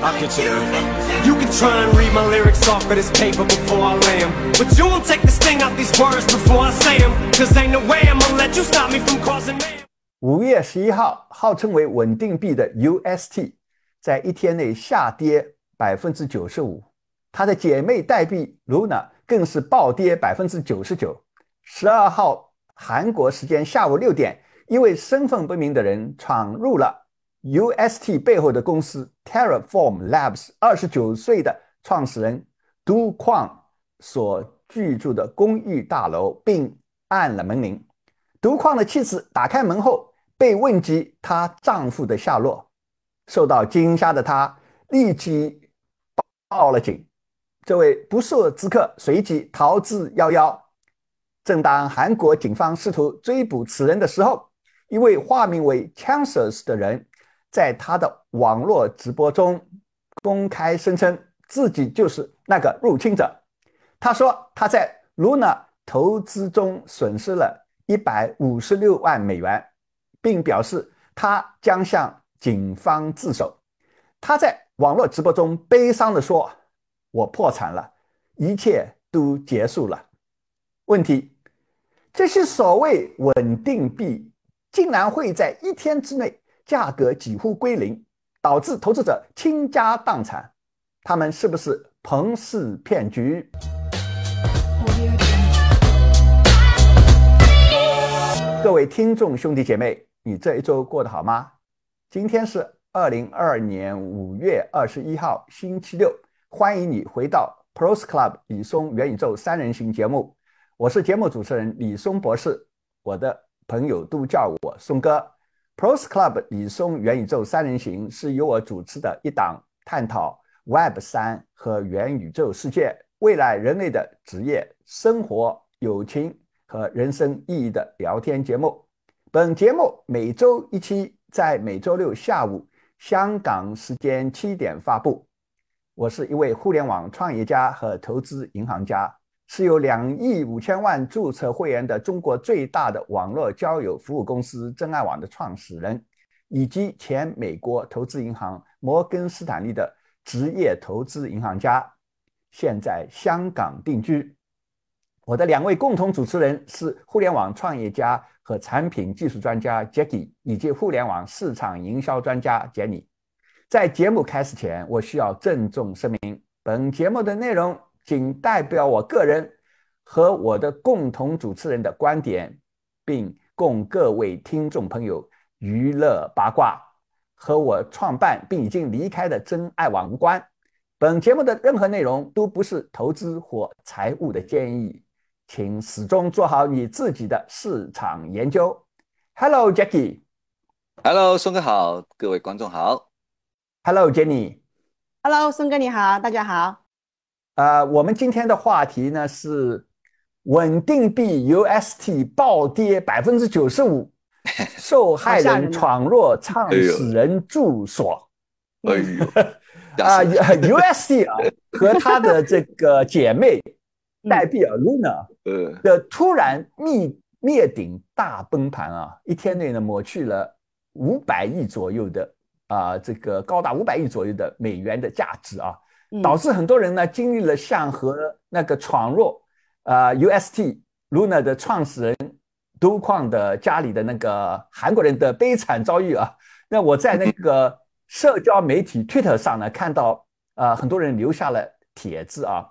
I'll get you there. You can try and read my lyrics off of this paper before I lay them But you won't take the sting out these words before I say them Cause ain't no way I'm gonna let you stop me from causing mayhem. 五月十一号，号称为稳定币的 UST 在一天内下跌百分之九十五，它的姐妹代币 Luna 更是暴跌百分之九十九。十二号韩国时间下午六点，一位身份不明的人闯入了 UST 背后的公司 Terraform Labs 二十九岁的创始人 Do Kwon 所居住的公寓大楼，并按了门铃。独矿的妻子打开门后，被问及她丈夫的下落，受到惊吓的她立即报了警。这位不速之客随即逃之夭夭。正当韩国警方试图追捕此人的时候，一位化名为 Chances 的人在他的网络直播中公开声称自己就是那个入侵者。他说他在 Luna 投资中损失了。一百五十六万美元，并表示他将向警方自首。他在网络直播中悲伤地说：“我破产了，一切都结束了。”问题：这些所谓稳定币竟然会在一天之内价格几乎归零，导致投资者倾家荡产？他们是不是庞氏骗局？各位听众兄弟姐妹，你这一周过得好吗？今天是二零二二年五月二十一号，星期六。欢迎你回到 Pros Club 李松元宇宙三人行节目，我是节目主持人李松博士，我的朋友都叫我松哥。Pros Club 李松元宇宙三人行是由我主持的一档探讨 Web 三和元宇宙世界未来人类的职业、生活、友情。和人生意义的聊天节目。本节目每周一期，在每周六下午香港时间七点发布。我是一位互联网创业家和投资银行家，是有两亿五千万注册会员的中国最大的网络交友服务公司真爱网的创始人，以及前美国投资银行摩根斯坦利的职业投资银行家，现在香港定居。我的两位共同主持人是互联网创业家和产品技术专家 Jackie，以及互联网市场营销专家 Jenny。在节目开始前，我需要郑重声明：本节目的内容仅代表我个人和我的共同主持人的观点，并供各位听众朋友娱乐八卦，和我创办并已经离开的真爱网无关。本节目的任何内容都不是投资或财务的建议。请始终做好你自己的市场研究。Hello, Jackie. Hello，松哥好，各位观众好。Hello, Jenny. Hello，松哥你好，大家好。呃，我们今天的话题呢是稳定币 UST 暴跌百分之九十五，受害人闯入 创始人住所。哎呦，啊，UST 啊和它的这个姐妹。代币啊，Luna 的突然灭灭顶大崩盘啊，一天内呢抹去了五百亿左右的啊，这个高达五百亿左右的美元的价值啊，导致很多人呢经历了像和那个闯入啊 UST Luna 的创始人都矿的家里的那个韩国人的悲惨遭遇啊。那我在那个社交媒体 Twitter 上呢看到啊，很多人留下了帖子啊，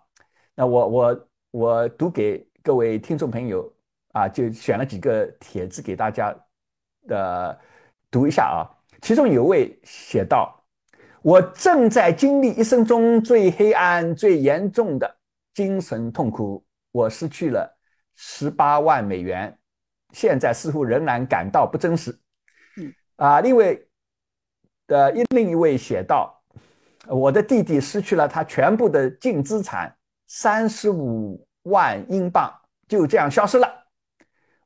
那我我。我读给各位听众朋友啊，就选了几个帖子给大家的读一下啊。其中有位写道：“我正在经历一生中最黑暗、最严重的精神痛苦，我失去了十八万美元，现在似乎仍然感到不真实。”嗯啊，另外的另一位写道：“我的弟弟失去了他全部的净资产。”三十五万英镑就这样消失了。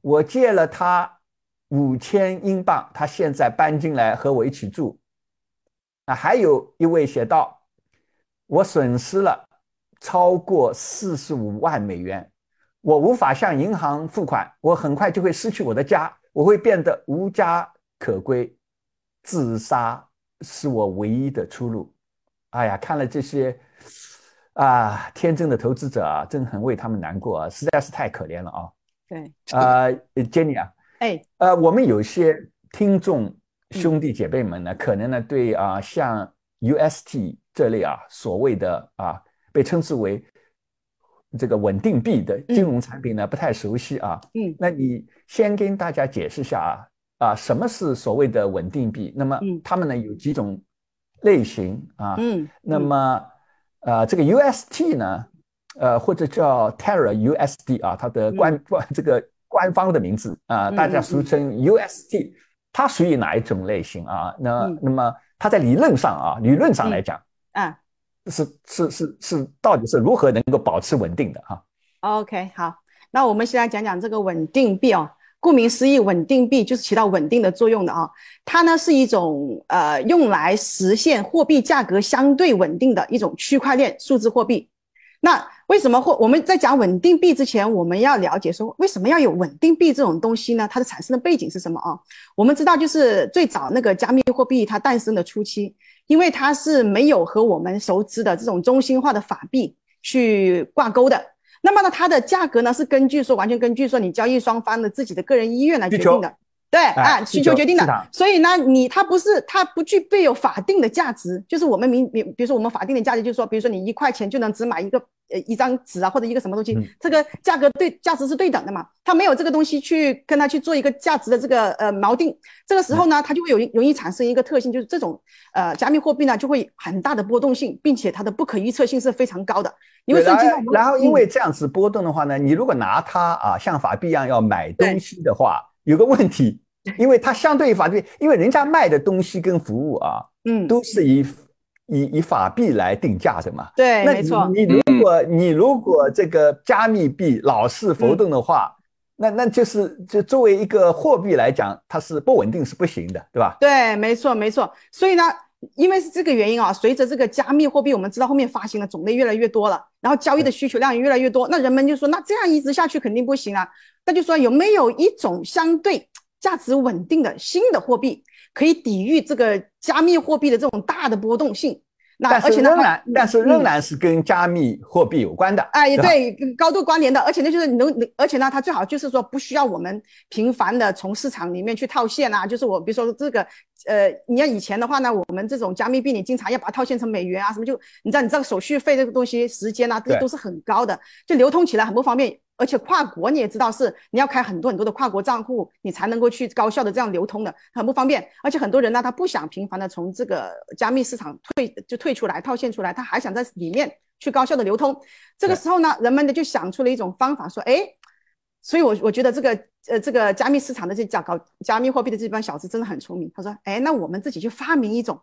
我借了他五千英镑，他现在搬进来和我一起住。啊，还有一位写道：“我损失了超过四十五万美元，我无法向银行付款，我很快就会失去我的家，我会变得无家可归，自杀是我唯一的出路。”哎呀，看了这些啊天真的投资者啊，真很为他们难过啊，实在是太可怜了啊。对，呃，Jenny 啊，哎，呃，我们有些听众兄弟姐妹们呢，可能呢对啊像 UST 这类啊所谓的啊被称之为这个稳定币的金融产品呢不太熟悉啊。嗯，那你先跟大家解释一下啊啊什么是所谓的稳定币？那么嗯。它们呢有几种类型啊？嗯，那么呃这个 UST 呢，呃或者叫 Terra USD 啊，它的官官这个官方的名字啊，嗯大家嗯俗称 UST，它属于哪一种类型啊？那嗯那么它在理论上啊，理论上来讲啊是是是是到底是如何能够保持稳定的哈？，OK，好，那我们先来讲讲这个稳定币哦。顾名思义，稳定币就是起到稳定的作用的啊。它呢是一种呃用来实现货币价格相对稳定的一种区块链数字货币。那为什么会我们在讲稳定币之前，我们要了解说为什么要有稳定币这种东西呢？它的产生的背景是什么啊？我们知道，就是最早那个加密货币它诞生的初期，因为它是没有和我们熟知的这种中心化的法币去挂钩的。那么呢，它的价格呢是根据说完全根据说你交易双方的自己的个人意愿来决定的。对啊，需求决定的，所以呢，你它不是它不具备有法定的价值，就是我们明明比如说我们法定的价值就是说，比如说你一块钱就能只买一个呃一张纸啊或者一个什么东西，嗯。这个价格对价值是对等的嘛，他没有这个东西去跟他去做一个价值的这个呃锚定，这个时候呢，它就会有容易产生一个特性，就是这种呃加密货币呢就会很大的波动性，并且它的不可预测性是非常高的，你会对然涉及到我们后然后因嗯为这样子波动的话呢，你如果拿它啊像法币一样要买东西的话，有个问题，因为它相对于法币，因为人家卖的东西跟服务啊嗯。都是以以以法币来定价的嘛。对没错你你如果你如果这个加密币老是浮动的话，那那就是就作为一个货币来讲，它是不稳定是不行的，对吧？对，没错，没错。所以呢，因为是这个原因啊，随着这个加密货币，我们知道后面发行的种类越来越多了，然后交易的需求量也越来越多，那人们就说，那这样一直下去肯定不行啊。那就说有没有一种相对价值稳定的新的货币，可以抵御这个加密货币的这种大的波动性？那而且呢，仍然，但是嗯仍然是跟加密货币有关的。哎，也对高度关联的，而且呢，就是能，能而且呢，它最好就是说不需要我们频繁的从市场里面去套现啊，就是我比如说这个，呃，你要以前的话呢，我们这种加密币，你经常要把它套现成美元啊，什么就你知道，你这个手续费这个东西，时间啊，这对都是很高的，就流通起来很不方便。而且跨国你也知道是你要开很多很多的跨国账户，你才能够去高效的这样流通的，很不方便。而且很多人呢，他不想频繁的从这个加密市场退就退出来套现出来，他还想在里面去高效的流通。这个时候呢，人们呢就想出了一种方法，说，哎，所以我我觉得这个呃这个加密市场的这加搞加密货币的这帮小子真的很聪明。他说，哎，那我们自己去发明一种，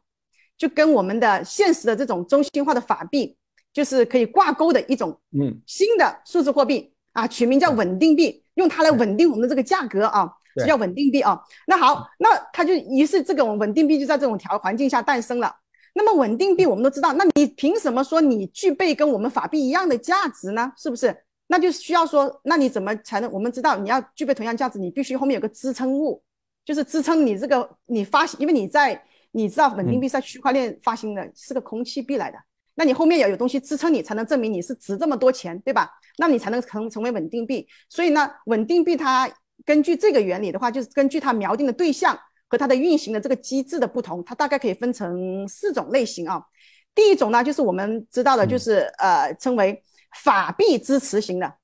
就跟我们的现实的这种中心化的法币，就是可以挂钩的一种嗯，新的数字货币啊，取名叫稳定币，用它来稳定我们的这个价格啊，叫稳定币啊。那好，那它就于是这种稳定币就在这种条环境下诞生了。那么稳定币我们都知道，那你凭什么说你具备跟我们法币一样的价值呢？是不是？那就需要说，那你怎么才能？我们知道你要具备同样价值，你必须后面有个支撑物，就是支撑你这个你发行，因为你在你知道稳定币在区块链发行的是个空气币来的，那你后面要有东西支撑你，才能证明你是值这么多钱，对吧？那你才能成成为稳定币。所以呢，稳定币它根据这个原理的话，就是根据它锚定的对象和它的运行的这个机制的不同，它大概可以分成四种类型啊。第一种呢，就是我们知道的，就是、呃称为法币支持型的。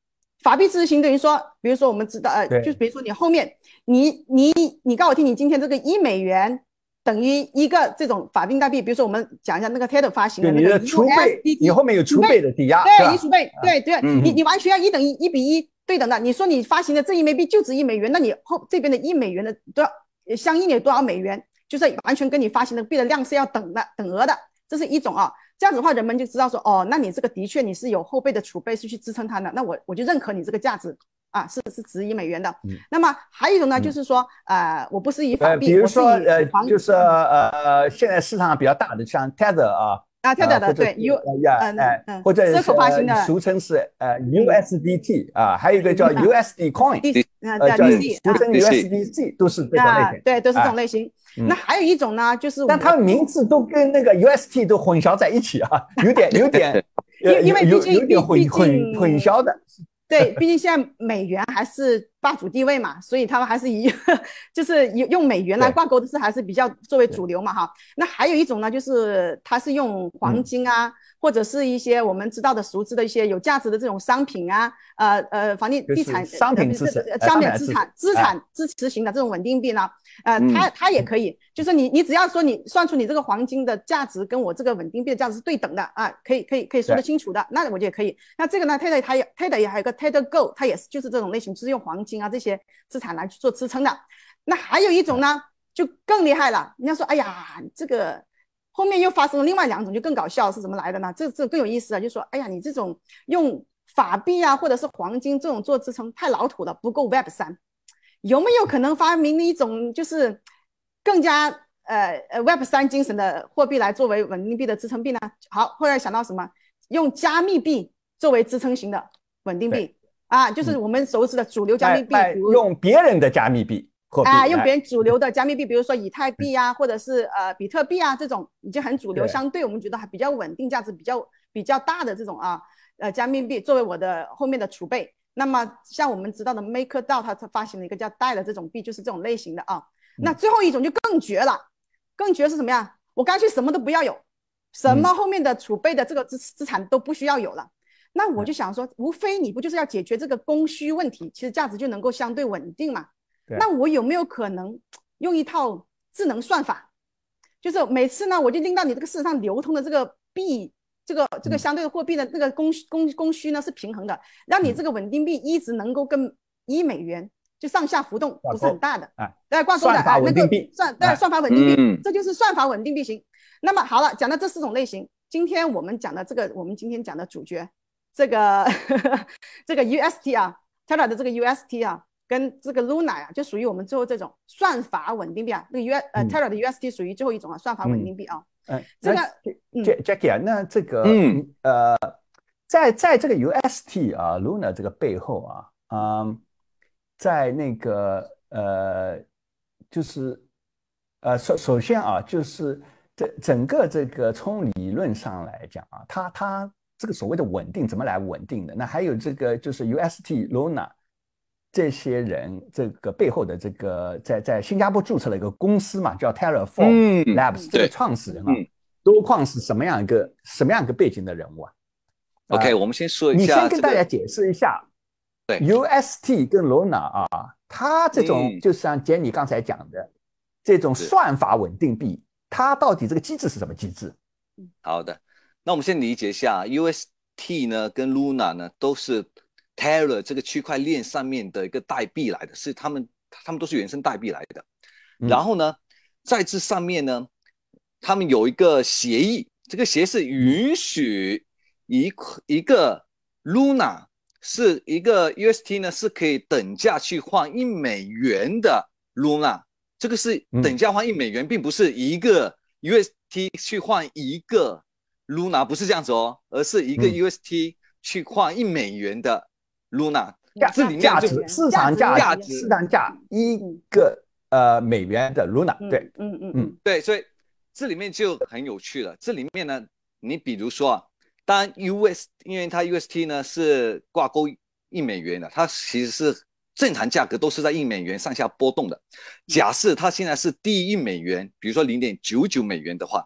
法币支持型等于说，比如说我们知道，呃，对就是比如说你后面你你你告诉我听，你今天这个一美元等于一个这种法定代币，比如说我们讲一下那个 TED 发行的那个储备，USDT，你后面有储备的抵押，对，吧一储备，对对，嗯你你完全要一等一，一比一对等的。你说你发行的这一枚币就值一美元，那你后这边的一美元的多相应的有多少美元，就是完全跟你发行的币的量是要等的等额的，这是一种啊。这样子的话，人们就知道说，哦，那你这个的确你是有后备的储备是去支撑它的，那我我就认可你这个价值啊，是是值一美元的。嗯那么还有一种呢，嗯就是说，呃，我不是以法呃，币，比如说呃，就是呃，现在市场上比较大的，像 Tether 啊，啊，Tether 的对 U 呃呀嗯哎嗯或者是俗称是呃 USDT 啊，还有一个叫嗯 USD Coin，D 啊呃叫俗称 USDC，都是这种类，型。啊对，都是这啊种类型。嗯那还有一种呢，就是但我它们名字都跟那个 UST 都混淆在一起啊，有点有点，呃因因为毕竟有点混混混淆的。对，毕竟现在美元还是霸主地位嘛，所以他们还是以 就是用用美元来挂钩的是还是比较作为主流嘛哈。那还有一种呢，就是它是用黄嗯。金啊，或者是一些我们知道的熟知的一些有价值的这种商品啊，呃呃，房地就是地产商品呃支持呃呃商品资产资哎产支持型的这种稳定币呢，呃，嗯它它也可以，就是你你只要说你算出你这个黄金的价值跟我这个稳定币的价值是对等的啊，可以可以可以说得清楚的，那我觉得也可以。那这个呢，Tether 它也 Tether 也还有个 Tether Gold，它也是就是这种类型，就是用黄金啊这些资产来去做支撑的。那还有一种呢，就更厉害了。人家说，哎呀，这个后面又发生了另外两种，就更搞笑，是怎么来的呢？这这更有意思啊，就说，哎呀，你这种用法币啊或者是黄金这种做支撑太老土了，不够 Web 三。有没有可能发明一种就是更加呃呃 Web 三精神的货币来作为稳定币的支撑币呢？好，后来想到什么？用加密币作为支撑型的稳定币啊，就是我们熟知的主流加密币，用别人的加密币货币，哎，用哎别人主流的加密币，比如说以太币啊，或者是呃比特币啊这种已经很主流，相对我们觉得还比较稳定、价值比较比较大的这种啊呃加密币作为我的后面的储备。那么像我们知道的 MakerDAO，它它发行了一个叫 DAI 的这种币，就是这种类型的啊。那最后一种就更绝了，更绝是什么呀？我干脆什么都不要有，什么后面的储备的这个资资产都不需要有了。那我就想说，无非你不就是要解决这个供需问题，其实价值就能够相对稳定嘛。那我有没有可能用一套智能算法，就是每次呢，我就令到你这个市场上流通的这个币，这个这个嗯相对的货币的那个供需供供需呢是平衡的，让你嗯这个稳定币一直能够跟一美元就上下浮动不是很大的，哎，对，挂钩的算法哎，那个稳定币算对哎算法稳定币嗯，这就是算法稳定币型。那么好了，讲到这四种类型，今天我们讲的这个，我们今天讲的主角，这个 这个 UST 啊，Terra 的这个 UST 啊，跟这个 Luna 啊，就属于我们最后这种算法稳定币啊。那个 U 呃嗯 Terra 的 UST 属于最后一种啊，算法稳定币啊。嗯，这个那嗯 Jack Jackie 啊，那这个嗯呃，在在这个 UST 啊 Luna 这个背后啊，嗯，在那个呃，就是呃首首先啊，就是这整个这个从理论上来讲啊，它它这个所谓的稳定怎么来稳定的？那还有这个就是 UST Luna 这些人这个背后的这个在在新加坡注册了一个公司嘛，叫 Terraform 嗯 Labs，这个创始人啊嗯，多矿是什么样一个什么样一个背景的人物啊？OK，啊我们先说一下这个，先跟大家解释一下，对，UST 跟 Luna 啊，它这种嗯就像杰尼刚才讲的这种算法稳定币，它到底这个机制是什么机制？好的，那我们先理解一下，UST 呢跟 Luna 呢都是 Terra 这个区块链上面的一个代币来的，是他们他们都是原生代币来的。嗯。然后呢，在这上面呢，他们有一个协议，这个协议是允许一一个 Luna 是一个 UST 呢是可以等价去换一美元的 Luna，这个是嗯。等价换一美元，并不是一个 UST 去换一个 Luna，不是这样子哦，而是一个嗯。UST 去换一美元的 Luna，价这里面价值市场价价值市场价一个呃美元的 Luna，嗯对，嗯嗯嗯嗯对，所以这里面就很有趣了。这里面呢，你比如说啊，当然 US，因为它 UST 呢是挂钩一美元的，它其实是正常价格都是在一美元上下波动的。假设它现在是低于一美元，比如说零点九九美元的话，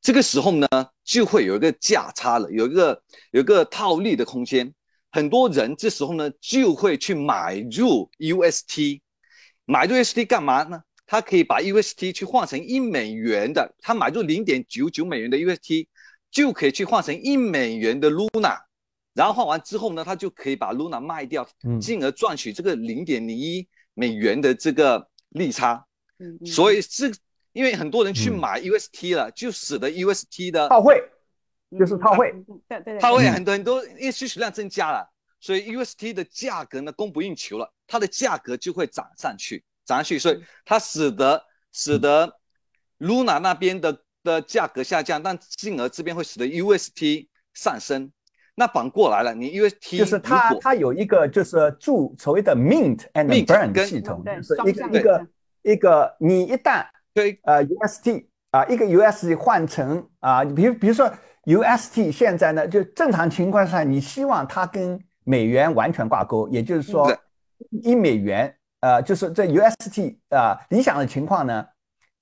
这个时候呢就会有一个价差了，有一个有一个套利的空间。很多人这时候呢就会去买入 UST，买入 UST 干嘛呢？他可以把 UST 去换成一美元的，他买入零点九九美元的 UST，就可以去换成一美元的 Luna，然后换完之后呢，他就可以把 Luna 卖掉，嗯。进而赚取这个零点零一美元的这个利差。嗯，所以这因为很多人去嗯买 UST 了，就使得 UST 的套汇。以就是套汇，对对对，它会嗯。很多很多，因为需求量增加了，所以 UST 的价格呢供不应求了，它的价格就会涨上去，涨上去，所以它使得使得 Luna 那边的的价格下降，但进而这边会使得 UST 上升。那反过来了，你 UST 就是它它有一个就是注所谓的 mint and Mint burn 系统，是一个一个一个你一旦对。呃 UST 啊、一个 UST 换成啊、比如比如说 UST 现在呢，就正常情况下，你希望它跟美元完全挂钩，也就是说一美元呃，就是这 UST 啊、理想的情况呢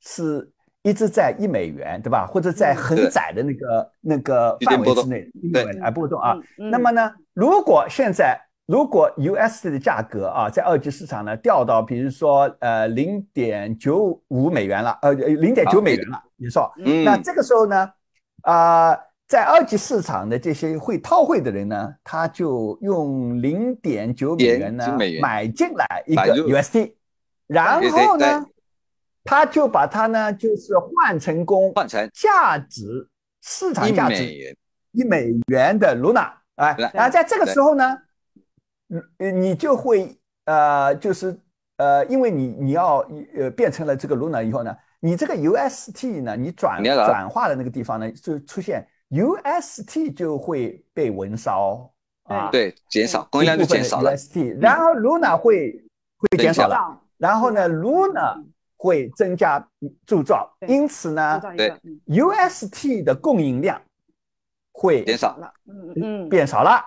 是一直在一美元，对吧？或者在嗯很窄的那个那个范围之内，一美对元啊波动啊。嗯那么呢，如果现在如果 UST 的价格啊，在二级市场呢掉到比如说呃零点九五美元了，呃零点九美元了，你说，嗯，那这个时候呢，啊、在二级市场的这些会套汇的人呢，他就用零点九美元呢买进来一个 USD，然后呢，他就把它呢就是换成功换成价值市场价值一美元的 Luna，哎，然后在这个时候呢，呃你就会呃，就是呃，因为你你要呃变成了这个 Luna 以后呢，你这个 UST 呢，你转转化的那个地方呢，就出现 UST 就会被焚烧啊，对，减少供应量就减少了，嗯。UST，然后 Luna 会会减少了，然后呢，Luna 会增加铸造，因此呢对，UST 的供应量会减少了，嗯嗯。变少了，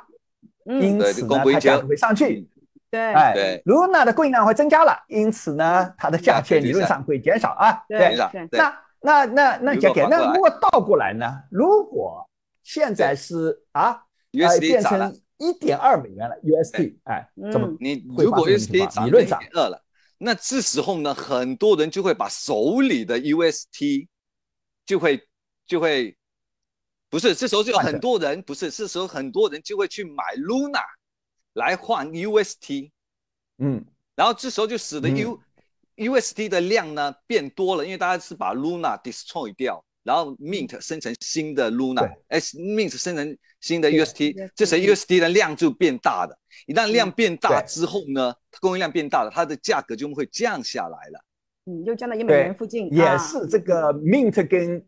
因此呢，它价格会上去。对。哎对，Luna 的供应量会增加了，因此呢，它的价钱理论上会减少啊。对对。减，少对，对，那那那那如姐姐，果反过来那如果倒过来呢？如果现在是啊，呃，USD 变成，一点二美元了 USD，哎，怎么嗯你如果 USD 涨到一点二了，那这时候呢，很多人就会把手里的 UST 就会就会不是，这时候就有很多人不是，这时候很多人就会去买 Luna 来换 UST，嗯。然后这时候就使得嗯 U、UST 的量呢变多了，因为大家是把 Luna destroy 掉，然后 Mint 生成新的 Luna，哎，Mint 生成新的 UST，UST 这时候 UST 的量就变大的。一旦量变大之后呢，供应量变大了，它的价格就会降下来了。嗯，又降到一美对元附近，也啊。是这个 Mint 跟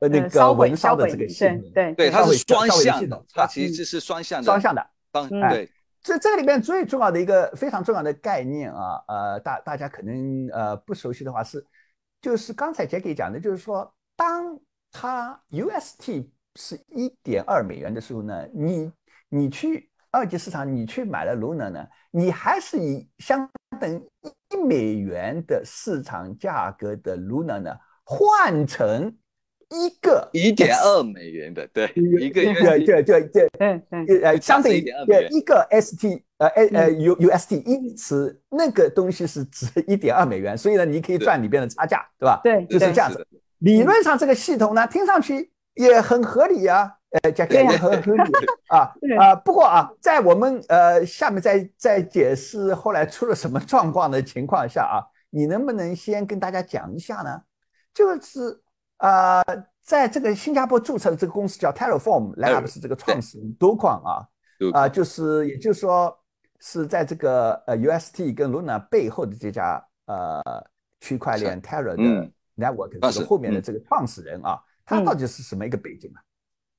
呃那个文烧的这个对对对，它是双向的，它啊。其实是双向的。双向的。双嗯。对，这这个里面最重要的一个非常重要的概念啊，呃，大大家可能呃不熟悉的话是，就是刚才杰给讲的，就是说，当它 UST 是一点二美元的时候呢，你你去二级市场你去买了 Luna 呢，你还是以相等一美元的市场价格的 Luna 呢换成一个一点二美元的，对，一个对 UST 对对对，对对，呃，相对于1.2美元呃一个 ST 呃呃呃嗯 U UST，因此那个东西是值一点二美元，所以呢，你可以对赚里边的差价，对吧？对对就是这样子。理论上这个系统呢，听上去也很合理啊，呃，讲对讲也很合理啊 对啊。不过啊，在我们呃下面再再解释后来出了什么状况的情况下啊，你能不能先跟大家讲一下呢？就是啊、呃在这个新加坡注册的这个公司叫 Terraform Labs 这个创始人 Do 矿啊，对啊、就是也就是说是在这个呃 UST 跟 Luna 背后的这家呃区块链 Terra 的嗯。network 这个后面的嗯。这个创始人啊，他嗯。到底是什么一个背景啊？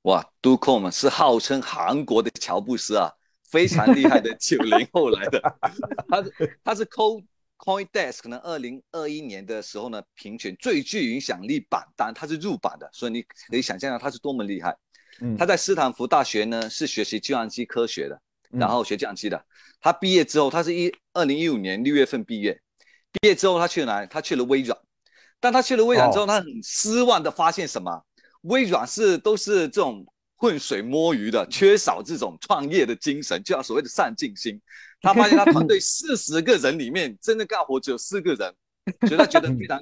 哇，DOCON 是号称韩国的乔布斯啊，非常厉害的九零后来的。他是他是 Co CoinDesk 可能二零二一年的时候呢，评选最具影响力榜单，它是入榜的，所以你可以想象到他是多么厉害。嗯，他在斯坦福大学呢是学习计算机科学的，嗯然后学计算机的。他毕业之后，他是一二零一五年六月份毕业，毕业之后他去了哪里？他去了微软。但他去了微软之后，哦他很失望的发现什么？微软是都是这种浑水摸鱼的，缺少这种创业的精神，就像所谓的上进心。他发现他团队四十个人里面，真的干活只有四个人，所以他觉得非常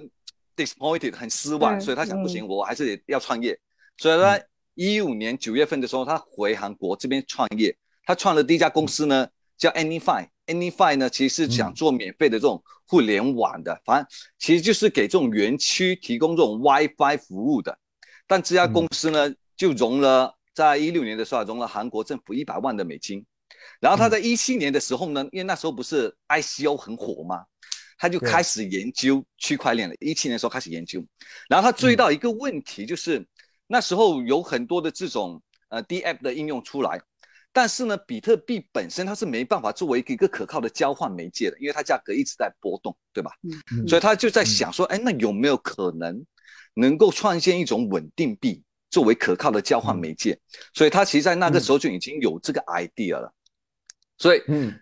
disappointed，很失望，嗯所以他想不行，嗯我还是得要创业。所以他一五年九月份的时候，他回韩国这边创业，他创了第一家公司呢，叫 Anyfi。Anyfi 呢，其实是想做免费的这种互联网的，反正其实就是给这种园区提供这种 WiFi 服务的。但这家公司呢，就融了，在一六年的时候融了韩国政府一百万的美金。然后他在一七年的时候呢，因为那时候不是 ICO 很火吗？他就开始研究区块链了。一七年的时候开始研究，然后他注意到一个问题，就是那时候有很多的这种呃 DApp 的应用出来，但是呢，比特币本身它是没办法作为一个可靠的交换媒介的，因为它价格一直在波动，对吧？嗯所以他就在想说，哎，那有没有可能能够创建一种稳定币作为可靠的交换媒介？所以他其实在那个时候就已经有这个 idea 了，所以嗯，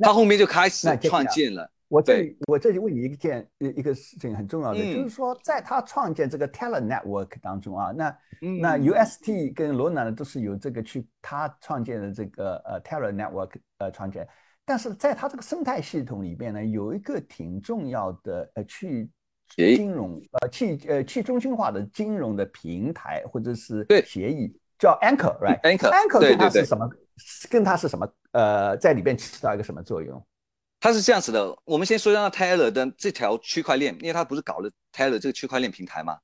他后面就开始创建了。我这里我这里问你一件一一个事情很重要的，嗯就是说在他创建这个 Teller Network 当中啊，那嗯那 UST 跟 Luna 呢都是有这个去他创建的这个呃 Teller Network 呃创建，但是在他这个生态系统里边呢，有一个挺重要的呃去金融呃去呃去中心化的金融的平台或者是对协议叫 Anchor，right？Anchor，Anchor 它对对是什么？跟它是什么？呃，在里边起到一个什么作用？它是这样子的，我们先说一下 Taylor 的这条区块链，因为它不是搞了 Taylor 这个区块链平台嘛？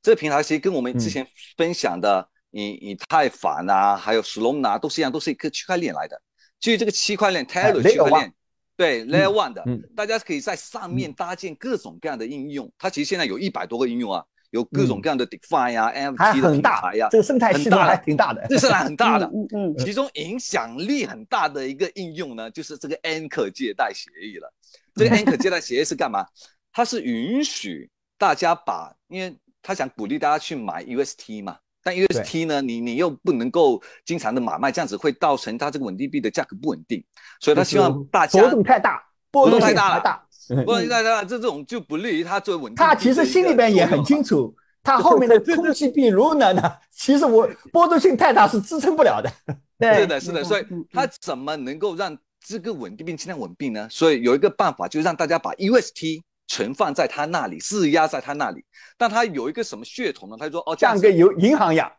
这个平台其实跟我们之前分享的以以太坊啊，还有 Solana 都是一样，都是一个区块链来的。至于这个区块链 Taylor 区块链，对 Layer One 的，嗯大家可以在上面搭建各种各样的应用。它其实现在有一百多个应用啊，有各种各样的 DeFi 啊、还 NFT 的很大呀、这个生态系统还挺大的。这是很大的。嗯嗯其中影响力很大的一个应用呢，就是这个 Anchor 借贷协议了。这个 Anchor 借贷协议是干嘛？它是允许大家把，因为他想鼓励大家去买 UST 嘛，但 UST 呢，你你又不能够经常的买卖，这样子会造成它这个稳定币的价格不稳定，所以他希望大家波动太大，波动太大了大。不然大家这种就不利于它作为稳定他。其实心里边也很清楚，他 后面的空气币 Luna 呢，其实我波动性太大是支撑不了的。对，是的，是的，所以嗯嗯它怎么能够让这个稳定币尽量稳定呢？所以有一个办法，就是让大家把 UST 存放在他那里，质押在他那里。但他有一个什么血统呢？他说哦，这样子像个有银行一样。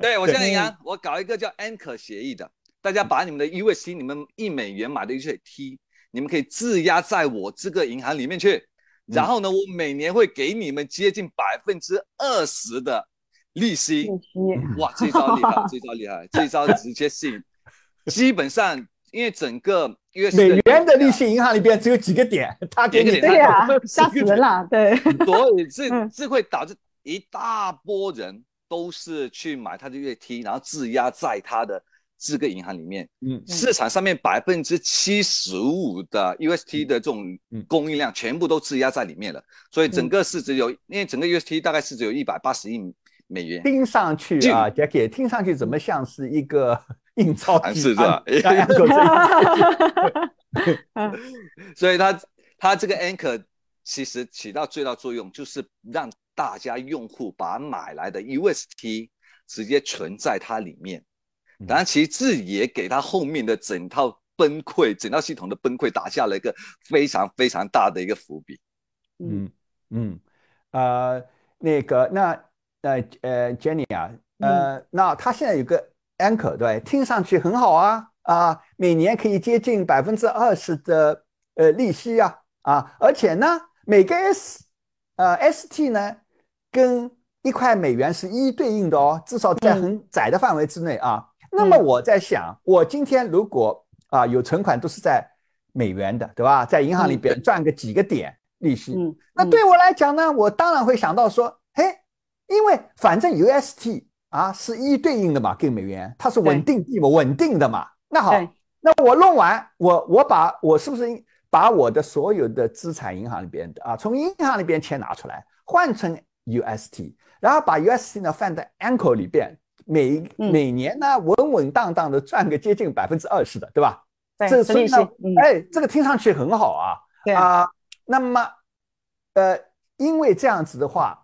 对我像银行，我搞一个叫 Anchor 协议的，大家把你们的 UST，你们一美元买的 UST，你们可以质押在我这个银行里面去。然后呢，我每年会给你们接近百分之二十的利息。哇，这招厉害，这招厉害，这招直接吸引。基本上，因为整个因为美元的利息银行里边只有几个点，他给你 几个点对呀，吓死人了，对，所以这嗯这会导致一大波人都是去买他的 UST，然后质押在他的这个银行里面。嗯市场上面百分之七十五的 UST 的这种嗯供应量全部都质押在里面了，所以整个市值有，因为整个 UST 大概市值有一百八十亿美元。听上去啊，Jackie，听上去怎么像是一个 印钞机？是是吧啊啊啊 所以它它这个 anchor 其实起到最大作用，就是让大家用户把买来的 UST 直接存在它里面。当然，其实这也给他后面的整套崩溃、整套系统的崩溃打下了一个非常非常大的一个伏笔。嗯。嗯，呃，那个那呃呃，Jenny 啊，呃，那他现在有个 anchor 对，听上去很好啊啊，每年可以接近百分之二十的呃利息啊啊，而且呢，每个 S 呃 ST 呢跟一块美元是一对应的哦，至少在很窄的范围之内啊。那么我在想，我今天如果啊有存款都是在美元的，对吧？在银行里边赚个几个点利息，嗯，那对我来讲呢，我当然会想到说，嘿，因为反正 UST 啊是一对应的嘛，跟美元它是稳定币嘛，稳定的嘛。那好，那我弄完，我我把我是不是把我的所有的资产银行里边的啊，从银行里边钱拿出来换成 UST，然后把 UST 呢放在 Anchor 里边，每嗯每年呢稳稳当当的赚个接近百分之二十的，对吧？对，这所以呢哎，这个听上去很好啊。对啊，啊、那么，呃，因为这样子的话，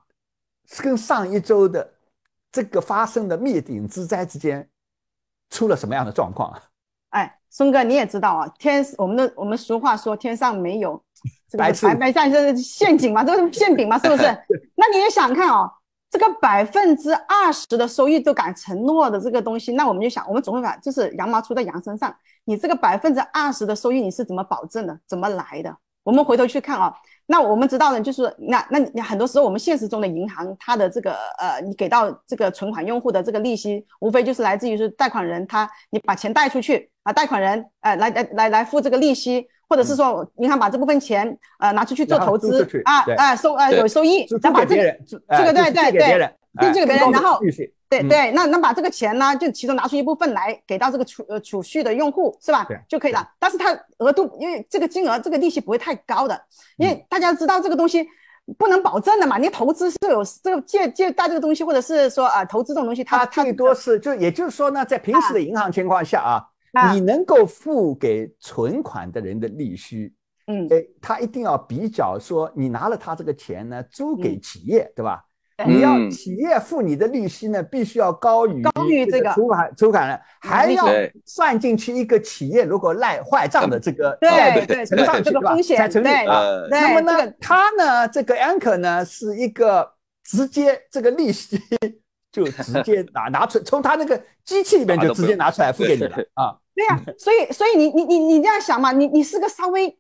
是跟上一周的这个发生的灭顶之灾之间出了什么样的状况啊？哎，松哥你也知道啊，天我们的我们俗话说天上没有这个白吃白白菜，这是陷阱嘛，这是馅饼嘛，是不是？那你也想看哦，这个百分之二十的收益都敢承诺的这个东西，那我们就想，我们总会把就是羊毛出在羊身上，你这个百分之二十的收益你是怎么保证的？怎么来的？我们回头去看啊、那我们知道呢，就是那那你很多时候我们现实中的银行，它的这个呃，你给到这个存款用户的这个利息，无非就是来自于是贷款人他你把钱贷出去啊，贷款人呃来来来来付这个利息，或或者是说银行把这部分钱呃拿出去做投资啊啊收呃对有收益租，然后把这个这个对对对借给别人，哎这个别人然后对对，那那把这个钱呢，就其中拿出一部分来给到这个储呃储蓄的用户是吧对？就可以了。但是它额度，因为这个金额这个利息不会太高的，因嗯为大家知道这个东西不能保证的嘛。你投资是有这个借借贷这个东西，或者是说啊、投资这种东西，它它最多是就也就是说呢，在平时的银行情况下啊，啊你能够付给存款的人的利息，嗯。哎，他一定要比较说，你拿了他这个钱呢，租给嗯企业，对吧？你要嗯。企业付你的利息呢，必须要高于高于这个出款出款人，还要算进去一个企业如果赖坏账的这个对对对乘上去对吧这个风险才成立那么呢这个，它呢，这个 anchor 呢是一个直接这个利息 就直接拿拿出，从他那个机器里面就直接拿出来付给你了啊。对呀、所以所以你你你你这样想嘛，你你是个稍微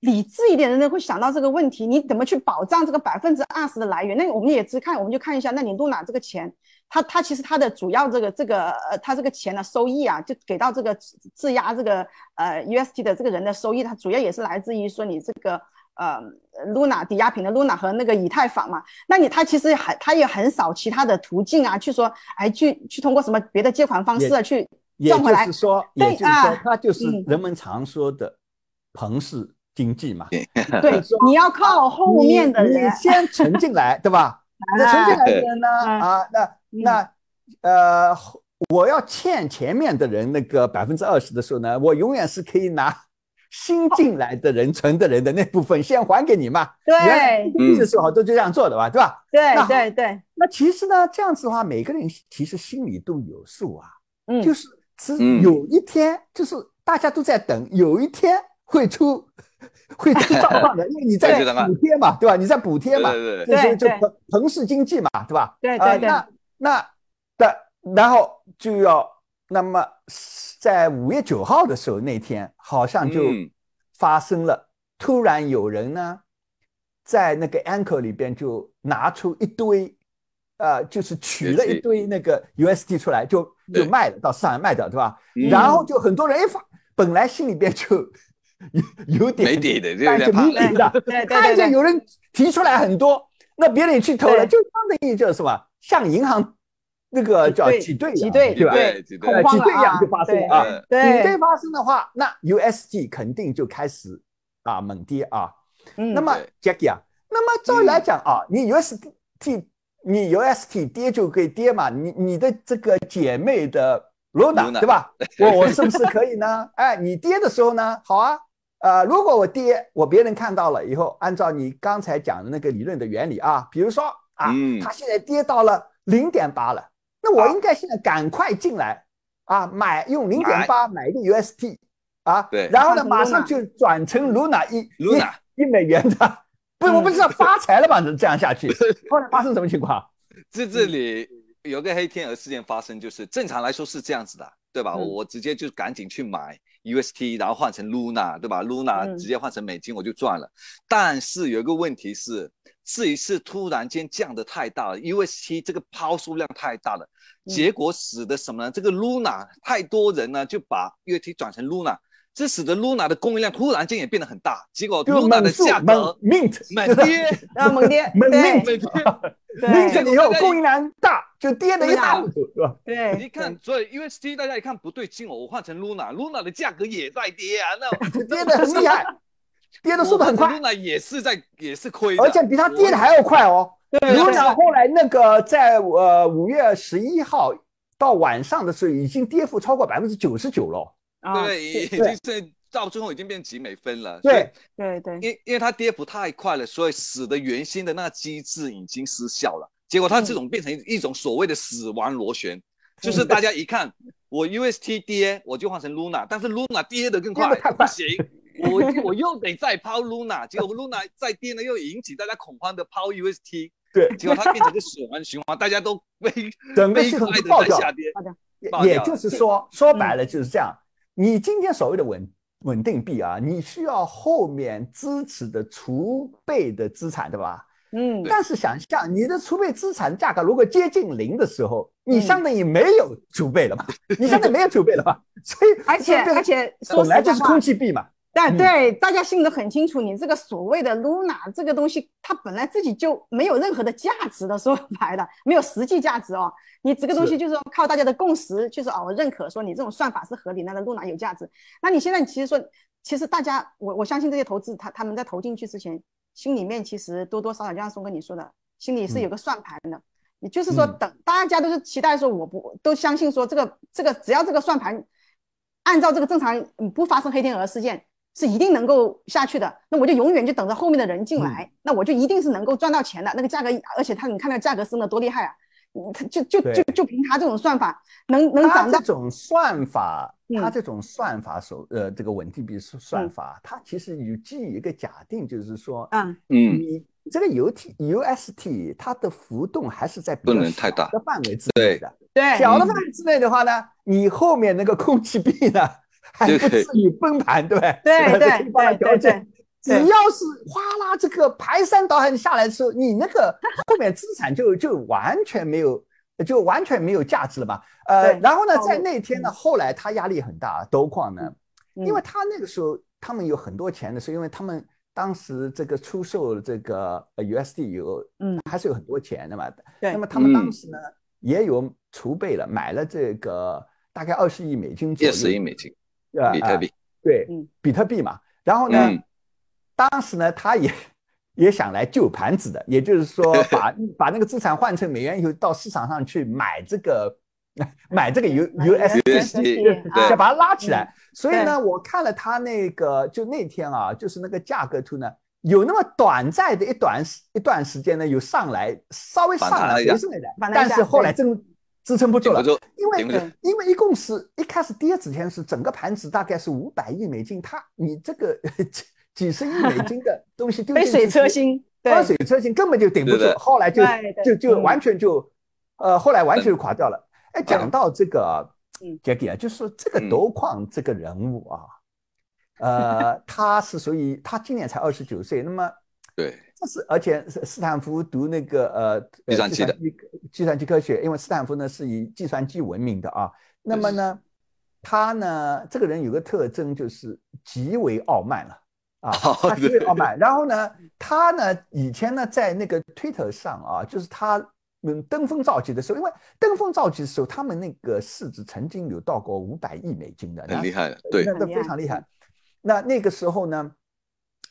理智一点的人会想到这个问题，你怎么去保障这个百分之二十的来源？那我们也只看，我们就看一下，那你露娜这个钱，它它其实它的主要这个这个呃，它这个钱的收益啊，就给到这个质押这个呃 UST 的这个人的收益，它主要也是来自于说你这个。呃，Luna 抵押品的 Luna 和那个以太坊嘛，那你它其实很，它也很少其他的途径啊，去说，哎，去去通过什么别的借款方式啊，去也就是。说，也就是说啊，它就是嗯人们常说的庞氏经济嘛。对，你要靠后面的你人你，先存进来，对吧？那存进来的人呢？嗯啊，那那呃，我要欠前面的人那个百分之二十的时候呢，我永远是可以拿新进来的人存的人的那部分先还给你嘛。对原来第一的时候好多就这样做的吧，对吧？对对对，那其实呢，这样子的话，每个人其实心里都有数啊。嗯，就是是嗯有一天，就是大家都在等，有一天会出 会出状况的，因为你在补贴嘛，对吧？你在补贴嘛，对对就是对对就彭彭氏经济嘛，对吧？呃对对对那那的然后就要那么在五月九号的时候那天，好像就嗯发生了，突然有人呢，在那个 Anchor 里边就拿出一堆。呃，就是取了一堆那个 USD 出来，就就卖了，到市场上卖掉，对吧？嗯然后就很多人哎发，本来心里边就有有点没底的，就有但是点怕了。迷离的，对对 看见有人提出来很多，那别人也去投了，就相当于就是什么，像银行那个叫挤兑一样挤兑对吧？恐挤兑一样啊就发生啊。对挤兑，发生的话，那 USD 肯定就开始啊猛跌啊。嗯那么 Jackie 啊，那么照理来讲啊，你 UST 你 UST 跌就可以跌嘛，你你的这个姐妹的 Luna 对吧？我我是不是可以呢？哎，你跌的时候呢，好啊，呃，如果我跌，我别人看到了以后，按照你刚才讲的那个理论的原理啊，比如说啊，嗯。它现在跌到了零点八了，那我应该现在赶快进来啊，买用零点八买。一个 UST 啊，对。然后呢，马上就转成 Luna 一 Luna 一一美元的，不，我不知道发财了吧？这样下去，后 来发生什么情况？这这里有个黑天鹅事件发生，就是正常来说是这样子的，对吧？嗯我我直接就赶紧去买 UST，然后换成 Luna，对吧？Luna 嗯直接换成美金我就赚了。但是有一个问题是，这一次突然间降的太大了，UST 这个抛数量太大了，嗯结果使得什么呢？这个 Luna 太多人呢就把 UST 转成 Luna，这使得 Luna 的供应量突然间也变得很大，结果 Luna 的价猛格 mint 猛跌，啊猛跌，猛对 mint 猛 跌。对 mint 以后供应量大，就跌了一大路，是吧？对，一看，所以 UST 大家一看不对劲哦，我换成 Luna，Luna 的价格也在跌啊，那 跌得很厉害，跌的速度很快，，Luna 也是在也是亏，而且比它跌的还要快哦。Luna 后来那个在呃五月十一号到晚上的时候，已经跌幅超过百分之九十九了。啊，对，已经是到最后已经变几美分了，对，对对，因因为它跌幅太快了，所以使得原先的那个机制已经失效了。结果它这种变成一种所谓的死亡螺旋，就是大家一看我 UST 跌，我就换成 Luna，但是 Luna 跌得更快，不行，我我又得再抛 Luna，结果 Luna 再跌呢，又引起大家恐慌的抛 UST，对，结果它变成个死亡循环，大家都被 整个系统飞快的就爆掉在下跌，也爆掉也就是说，说白了就是这样。你今天所谓的稳稳定币啊，你需要后面支持的储备的资产，对吧？嗯，但是想象你的储备资产价格如果接近零的时候，你嗯相当于没有储备了嘛？你相当于没有储备了嘛？所以而且而且说本来就是空气币嘛。但嗯对大家心里都很清楚，你这个所谓的 Luna 这个东西，它本来自己就没有任何的价值的，说白了，没有实际价值哦。你这个东西就是说靠大家的共识，就是哦，我认可说你这种算法是合理那个 Luna 有价值。那你现在其实说，其实大家，我我相信这些投资他他们在投进去之前，心里面其实多多少少就像松哥你说的，心里是有个算盘的。也就是说，嗯等大家都是期待说，我不都相信说这个这个只要这个算盘按照这个正常嗯不发生黑天鹅事件，是一定能够下去的。那我就永远就等着后面的人进来，那我就一定是能够赚到钱的。那个价格，而且它你看那价格升的多厉害啊！嗯它就就就就凭它这种算法，能能它涨到这种算法，它嗯这种算法手呃这个稳定币算算嗯法，它其实有基于一个假定，就是说，嗯嗯，你这个 UT UST 它的浮动还是在不能太大的范围之内的。对嗯小的范围之内的话呢，你后面那个空气币呢，还不至于崩盘，对不对？对对对对对。对只要是哗啦这个排山倒海下来的时候，你那个后面资产就就完全没有，就完全没有价值了嘛。呃，然后呢，在那天呢，后来他压力很大，都矿呢，因为嗯他那个时候他们有很多钱的时候，因为他们当时这个出售这个呃 USD 有，嗯还是有很多钱的嘛。对那么他们当嗯时呢也有储备了，买了这个大概二十亿美金左二右，十亿美金，呃呃比特币，对嗯，比特币嘛。然后呢嗯，当时呢，他也也想来救盘子的，也就是说 把把那个资产换成美元以后，到市场上去买这个 买这个 U 买 USD，USD 啊。再把它拉起来。所以呢，我看了他那个，就那天啊，就是那个价格图呢，有那么短暂的一短时一段时间呢，有上来，稍微上来反弹了一下。回升了一点，反弹一下但是后来对。真支撑不住了。因为因为一共是一开始跌之前是整个盘子大概是五百亿美金，它你这个几 几十亿美金的东西丢 杯水车薪，对。杯水车薪根本就顶不住，后来就就就嗯。完全就，呃，后来完全就垮掉了。哎，讲到这个嗯。Jackie 啊，就是说这个嗯。斗矿这个人物啊，呃，他是属于他今年才二十九岁，那么对，这是而且是斯坦福读那个呃呃计算机的计计算机科学，因为斯坦福呢是以计算机闻名的啊。那么呢，他呢这个人有个特征就是极为傲慢了啊，哦他极为傲慢。然后呢，他呢以前呢在那个 Twitter 上啊，就是他嗯登峰造极的时候，因为登峰造极的时候，他们那个市值曾经有到过五百亿美金的，很厉害的，对那，那很厉害非常厉害。那那个时候呢，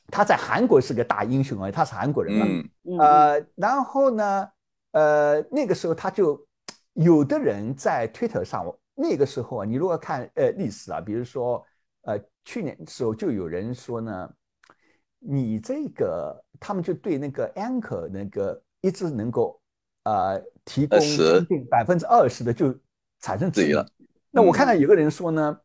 他在韩国是个大英雄啊，他是韩国人嘛。嗯，嗯呃，然后呢，呃，那个时候他就有的人在 Twitter 上，那个时候啊，你如果看呃历史啊，比如说呃去年的时候就有人说呢，你这个他们就对那个 Anchor 那个一直能够呃提供20将近百分之二十的就产生质疑了。那我嗯看到有个人说呢，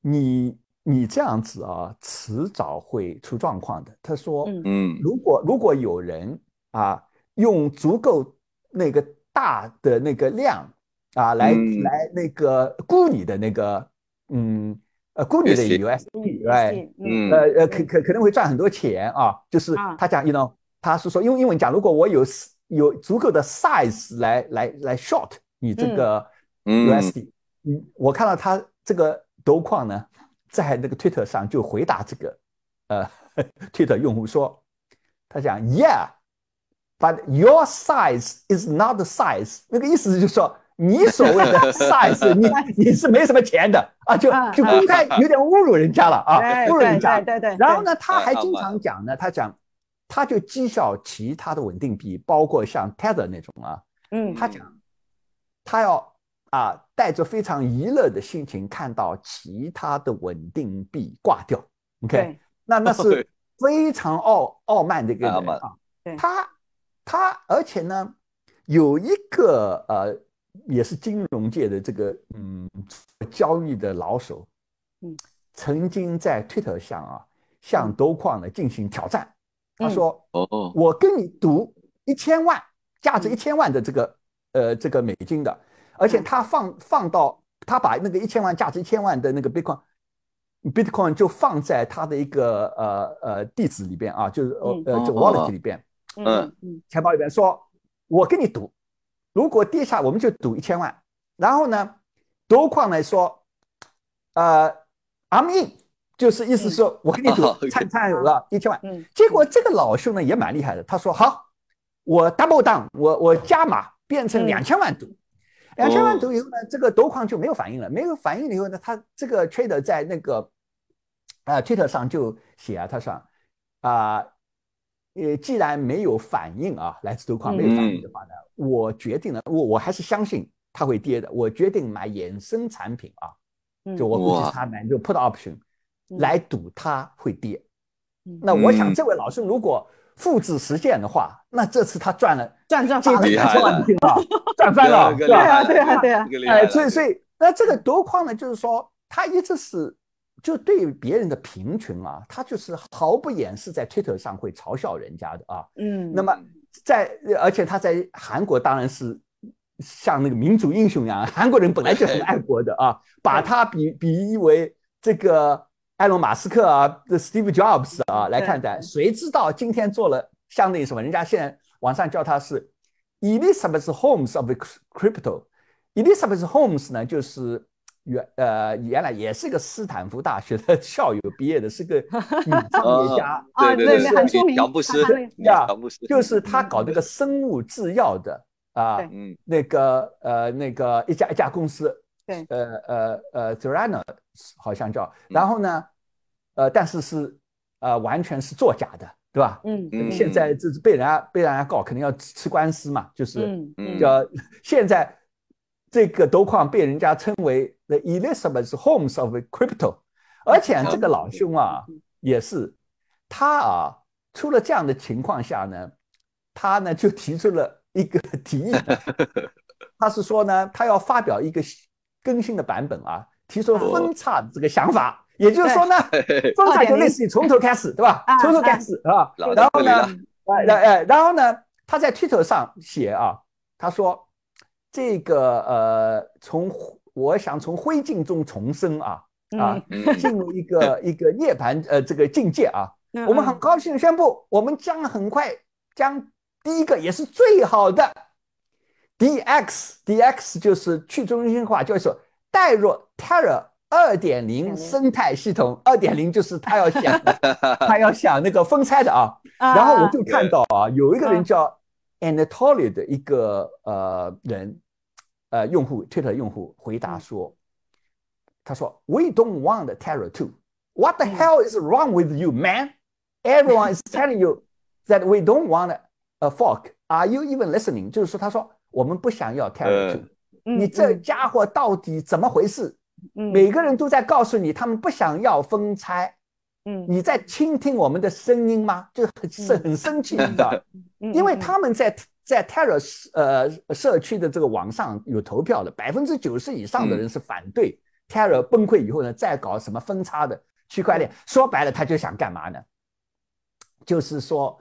你你这样子啊，迟早会出状况的。他说，嗯。嗯，如果如果有人啊用足够那个大的那个量啊来、嗯。来那个估你的那个嗯呃估你的 USD USD，哎，嗯。嗯。呃呃可可可能会赚很多钱啊，就是啊。他讲，you know，他是说用英文讲，如果我有有足够的 size 来来来 short 你这个嗯。USD，嗯，我看到他这个斗矿呢，在那个 Twitter 上就回答这个呃 Twitter 用户说，他讲 Yeah，but your size is not the size，那个意思就是说。你所谓的 size，你你是没什么钱的啊，就啊就公开有点侮辱人家了啊，对对侮辱人家。对对对，然后呢，他还经常讲呢，他讲，他就讥笑其他的稳定币，包括像 Tether 那种啊，嗯他讲，他要啊带着非常娱乐的心情看到其他的稳定币挂掉，OK，那那是非常傲傲慢的一个人啊。他他而且呢，有一个呃，也是金融界的这个嗯交易的老手，嗯，曾经在 Twitter 上啊向嗯。斗矿呢进行挑战。他嗯。说：“哦，我跟你赌一千万，价值嗯。一千万的这个呃这个美金的，而且嗯。他放放到他把那个一千万价值一千万的那个 Bitcoin。Bitcoin 就放在他的一个呃呃地址里边啊，就是呃嗯。呃就哦 wallet 里边，嗯嗯。钱包里边说，我跟你赌，如果跌下我们就赌一千万。然后呢，多矿来说，呃，I'm in，就是意思说我跟你赌哦参参有了一千万。嗯。结果这个老兄呢也蛮厉害的，他说好，我 double down，我我加码变成嗯。两千万赌，两千万哦。赌以后呢，这个斗矿就没有反应了，没有反应了以后呢，他这个 trader 在那个啊、Twitter 上就写啊，他说啊。呃，既然没有反应啊，来自斗矿没有反应的话呢，我决定了，我我还是相信它会跌的，我决定买衍生产品啊，嗯。就我估计他买就 put option 嗯。来赌它会跌。嗯。那我想嗯。这位老师如果复制实践的话，那这次他赚了赚赚赚了接近两厉害。了 赚翻了，这个对啊对啊对啊。哎，所以所以那这个夺矿呢，就是说他一直是就对别人的贫穷啊，他就是毫不掩饰在 Twitter 上会嘲笑人家的啊。嗯，那么在而且他在韩国当然是像那个民族英雄一样，韩国人本来就很爱国的啊，把他比比喻为这个埃隆马斯克啊，这 Steve Jobs 啊来看待。谁知道今天做了相当于什么？人家现在网上叫他是 Elizabeth Holmes of crypto。Elizabeth Holmes 呢，就是原呃原来也是一个斯坦福大学的校友毕业的，是个女 创业家。啊对对对，很出名乔布斯乔布斯，就是他搞那个生物制药的啊，嗯那个呃那个一家一家公司，对。呃呃呃 t h e r a n a 好像叫，嗯。然后呢，呃但是是呃完全是作假的，对吧？嗯？嗯。现在这是被人家被人家告，肯定要吃官司嘛，就是嗯嗯。叫现在这个斗矿被人家称为 the Elizabeth Holmes of crypto，而且这个老兄啊也是他啊出了这样的情况下呢，他呢就提出了一个 提议，他是说呢他要发表一个更新的版本啊，提出分叉的这个想法，也就是说呢，分叉就类似于从头开始，对吧？啊？从头开始啊，然后呢这里了，呃呃，然后呢，他在 Twitter 上写啊，他说这个呃，从我想从灰烬中重生啊啊，嗯。进入一个 一个涅槃呃这个境界啊。嗯我们很高兴宣布，我们将很快将第一个也是最好的 DX DX 就是去中心化交易所带入 Terra 二点零生态系统，二点零就是他要想他要想那个分拆的啊。啊然后我就看到啊，有一个人嗯叫 Anatoly 的一个呃人，呃用户 Twitter 用户回答说，他说 We don't want Terra two. What the hell is wrong with you, man? Everyone is telling you that we don't want a fork. Are you even listening? 就是说，他说我们不想要 Terra two. 嗯你这家伙到底怎么回事？嗯每个人都在告诉你，他们不想要分拆。嗯你在倾听我们的声音吗？就很是很生气，你知道？嗯因为他们在在 Terra 呃社区的这个网上有投票的，百分之九十以上的人是反对 Terra 崩溃以后呢，再搞什么分叉的区块链。说白了，他就想干嘛呢？就是说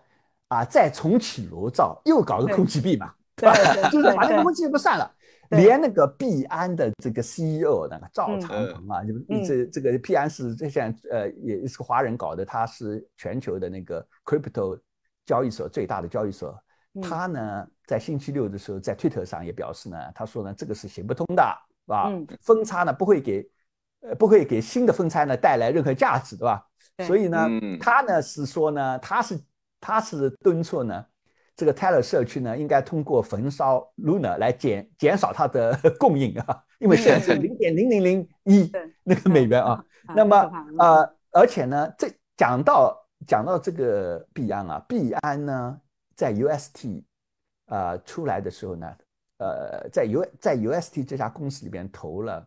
啊，再重启炉灶，又搞个空气币嘛，对吧？对就是 把那对个空气币不算了。连那个币安的这个 CEO 那个赵嗯长鹏啊，就嗯这这个币安是这现在呃也是个华人搞的，他是全球的那个 crypto 交易所最大的交易所。嗯他呢在星期六的时候在 Twitter 上也表示呢，他说呢这个是行不通的，是吧？嗯分叉呢不会给呃不会给新的分拆呢带来任何价值，对吧？对所以呢嗯，他呢是说呢，他是他是敦促呢。这个 Terra 社区呢，应该通过焚烧 Luna 来减减少它的供应啊，因为现在是嗯零点零零零一那个美元啊。啊那么呃，而且呢，这讲到讲到这个币安啊，币安呢在 UST 呃出来的时候呢，呃，在 U 在 UST 这家公司里边投了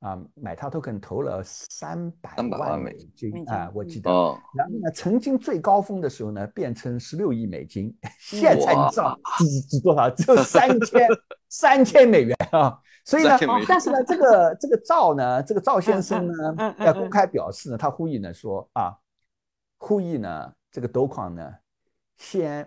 啊，买它 token 投了三百300万万美美金金啊，我嗯记得。哦，然后呢，曾经最高峰的时候呢，变成十六亿美金，现在你知道 只只多少？只有三千三千美元啊！所以呢3000美元，但是呢，这个这个赵呢，这个赵先生呢，嗯要公开表示呢，他呼吁呢说啊，呼吁呢这个斗矿呢，先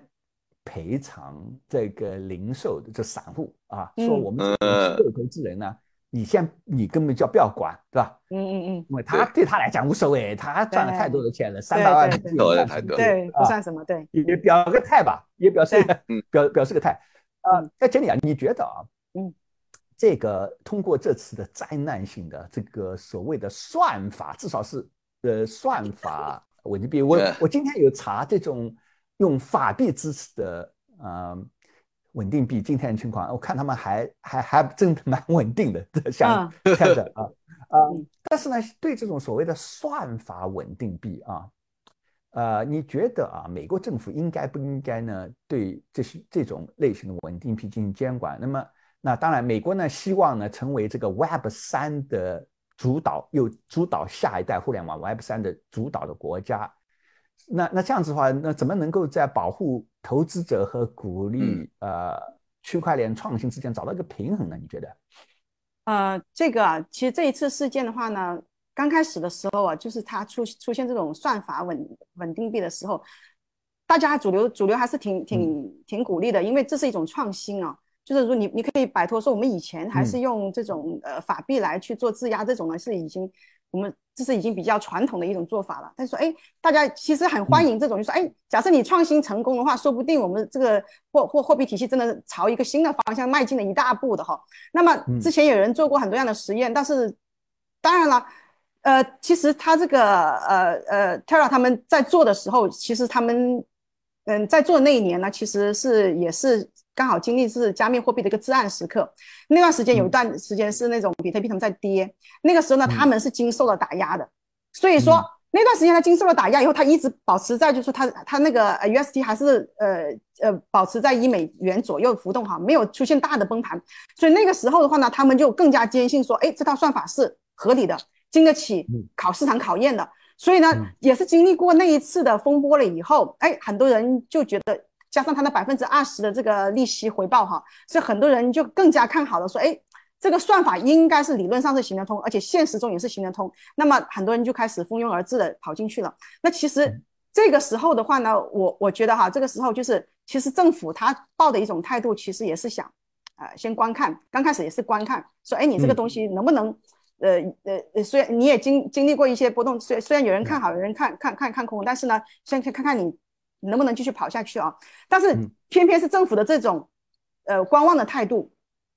赔偿这个零售的这散户啊，说嗯我们这个机构投资人呢，你先你根本就不要管，对吧？嗯嗯嗯，因为他对。他来讲无所谓，他赚了太多的钱了，三百万太多对，不啊算什么，对，也表个态吧，也表示表表示个态。啊嗯，那简理啊，你觉得啊，嗯，这个通过这次的灾难性的这个所谓的算法，至少是呃算法稳定币，我我今天有查这种用法币支持的呃稳定币今天的情况，我看他们还还还真的蛮稳定的，像看着啊啊，但是呢，对这种所谓的算法稳定币啊。呃，你觉得啊，美国政府应该不应该呢？对这些这种类型的稳定币进行监管？那么，那当然，美国呢希望呢成为这个 Web 三的主导，又主导下一代互联网 Web 三的主导的国家。那那这样子的话，那怎么能够在保护投资者和鼓励呃区块链创新之间找到一个平衡呢？你觉得？呃，这个啊，其实这一次事件的话呢。刚开始的时候啊，就是它出出现这种算法稳稳定币的时候，大家主流主流还是挺挺挺鼓励的，因为这是一种创新啊。就是说你你可以摆脱说我们以前还是用这种呃法币来去做质押这种呢，是已经我们这是已经比较传统的一种做法了。但是说哎，大家其实很欢迎这种，就说哎，假设你创新成功的话，说不定我们这个货货货币体系真的朝一个新的方向迈进了一大步的哈。那么之前有人做过很多样的实验，但是当然了。呃，其实他这个呃呃，Terra 他们在做的时候，其实他们嗯在做那一年呢，其实是也是刚好经历是加密货币的一个至暗时刻。那段时间有一段时间是那种比特币他们在跌，那个时候呢，他们是经受了打压的。所以说那段时间他经受了打压以后，他一直保持在就是说他他那个 UST 还是呃呃保持在一美元左右浮动哈，没有出现大的崩盘。所以那个时候的话呢，他们就更加坚信说，哎，这套算法是合理的。经得起考市场考验的，所以呢，也是经历过那一次的风波了以后，哎，很多人就觉得，加上它的百分之二十的这个利息回报哈，所以很多人就更加看好了，说，哎，这个算法应该是理论上是行得通，而且现实中也是行得通。那么很多人就开始蜂拥而至的跑进去了。那其实这个时候的话呢，我我觉得哈，这个时候就是其实政府他抱的一种态度，其实也是想，呃，先观看，刚开始也是观看，说，哎，你这个东西能不能？呃呃呃，虽然你也经经历过一些波动，虽虽然有人看好，有人看看看看空，但是呢，先看看看你能不能继续跑下去啊。但是偏偏是政府的这种呃观望的态度，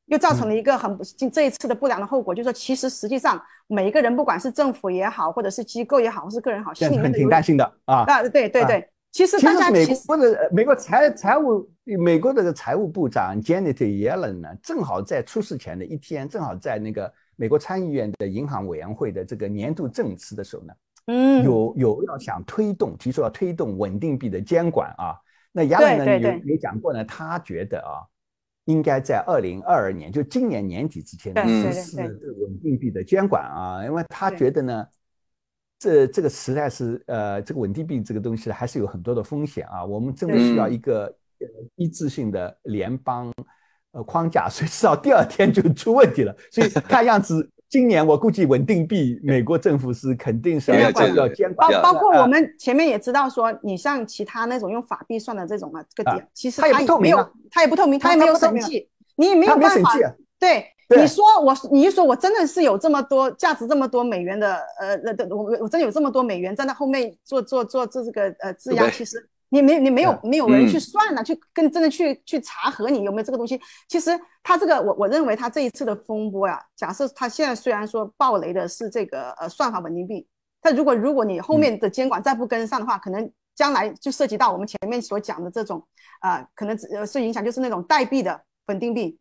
又造成了一个很不这一次的不良的后果，就是说其实实际上每一个人，不管是政府也好，或者是机构也好，或是个人好，心里面挺担心的啊。啊，对对对，其实大家美国的美国财财务美国的财务部长 Janet Yellen 呢，正好在出事前的一天，正好在那个。美国参议院的银行委员会的这个年度证词的时候呢，嗯，有有要想推动，提出要推动稳定币的监管啊。那亚伦呢有有讲过呢，他觉得啊，应该在二零二二年，就今年年底之前实施稳定币的监管啊，因为他觉得呢，这这个时代是呃，这个稳定币这个东西还是有很多的风险啊，我们真的需要一个一致性的联邦。呃，框架，谁知道第二天就出问题了。所以看样子，今年我估计稳定币，美国政府是肯定是要要监管。包包括我们前面也知道说，你像其他那种用法币算的这种啊，这个点，其实它也没有，它也不透明，它也没有审计，你也没有办法。对，你说我，你一说我真的是有这么多价值这么多美元的，呃，的我我真的有这么多美元站在那后面做做做做这个呃质押，其实。你没你没有没有人去算呢，去跟真的去去查核你有没有这个东西。其实他这个我我认为他这一次的风波呀，假设他现在虽然说暴雷的是这个呃算法稳定币，但如果如果你后面的监管再不跟上的话，可能将来就涉及到我们前面所讲的这种啊，可能呃是影响就是那种代币的稳定币，